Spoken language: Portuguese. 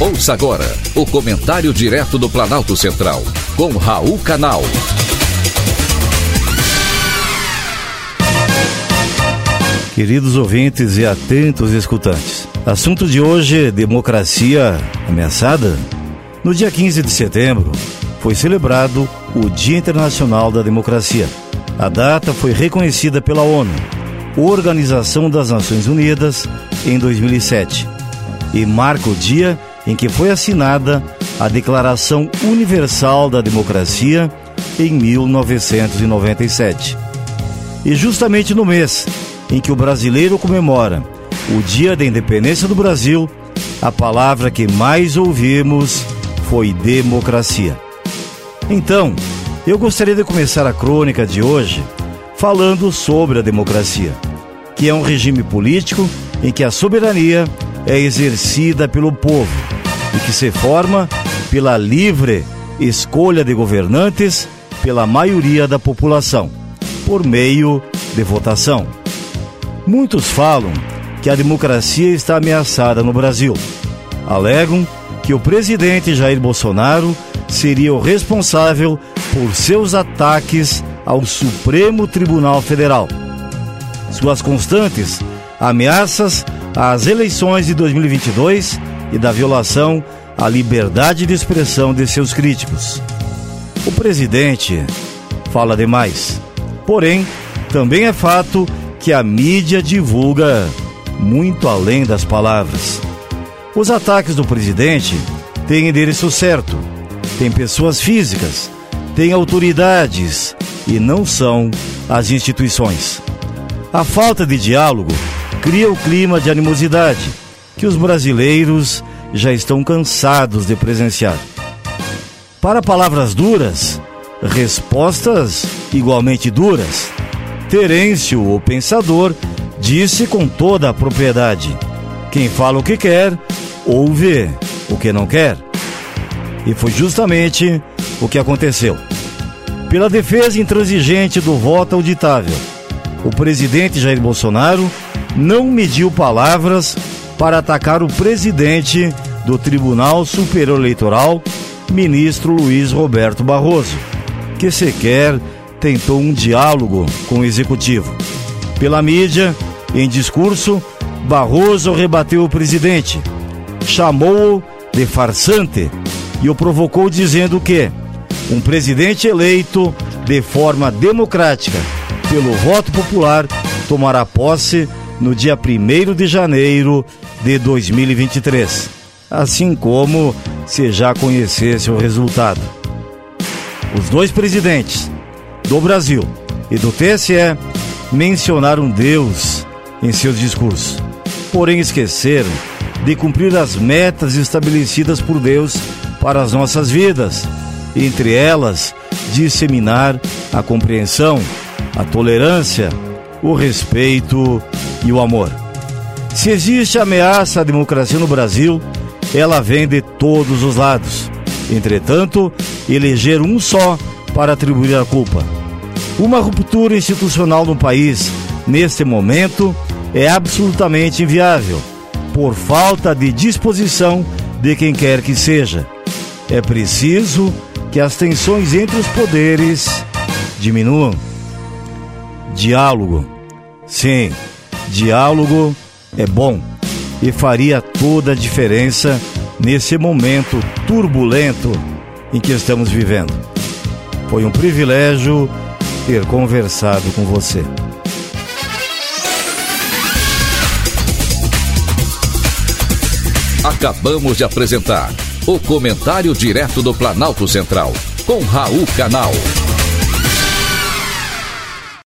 Ouça agora o comentário direto do Planalto Central, com Raul Canal. Queridos ouvintes e atentos escutantes, assunto de hoje: democracia ameaçada? No dia 15 de setembro, foi celebrado o Dia Internacional da Democracia. A data foi reconhecida pela ONU, Organização das Nações Unidas, em 2007, e marca o dia em que foi assinada a Declaração Universal da Democracia em 1997. E justamente no mês em que o brasileiro comemora o Dia da Independência do Brasil, a palavra que mais ouvimos foi democracia. Então, eu gostaria de começar a crônica de hoje falando sobre a democracia, que é um regime político em que a soberania é exercida pelo povo e que se forma pela livre escolha de governantes pela maioria da população, por meio de votação. Muitos falam que a democracia está ameaçada no Brasil. Alegam que o presidente Jair Bolsonaro seria o responsável por seus ataques ao Supremo Tribunal Federal. Suas constantes ameaças às eleições de 2022 e da violação à liberdade de expressão de seus críticos. O presidente fala demais. Porém, também é fato que a mídia divulga muito além das palavras. Os ataques do presidente têm endereço certo, têm pessoas físicas, têm autoridades e não são as instituições. A falta de diálogo cria o clima de animosidade que os brasileiros já estão cansados de presenciar. Para palavras duras, respostas igualmente duras. Terêncio, o pensador, disse com toda a propriedade: quem fala o que quer, ouve o que não quer. E foi justamente o que aconteceu. Pela defesa intransigente do voto auditável, o presidente Jair Bolsonaro não mediu palavras para atacar o presidente do Tribunal Superior Eleitoral, ministro Luiz Roberto Barroso, que sequer tentou um diálogo com o executivo. Pela mídia, em discurso, Barroso rebateu o presidente, chamou-o de farsante e o provocou dizendo que um presidente eleito de forma democrática pelo voto popular tomará posse no dia 1 de janeiro de 2023, assim como se já conhecesse o resultado. Os dois presidentes do Brasil e do TSE mencionaram Deus em seus discursos, porém esqueceram de cumprir as metas estabelecidas por Deus para as nossas vidas, entre elas, disseminar a compreensão, a tolerância, o respeito e o amor. Se existe ameaça à democracia no Brasil, ela vem de todos os lados. Entretanto, eleger um só para atribuir a culpa. Uma ruptura institucional no país, neste momento, é absolutamente inviável, por falta de disposição de quem quer que seja. É preciso que as tensões entre os poderes diminuam. Diálogo. Sim, diálogo é bom e faria toda a diferença nesse momento turbulento em que estamos vivendo. Foi um privilégio ter conversado com você. Acabamos de apresentar o Comentário Direto do Planalto Central, com Raul Canal.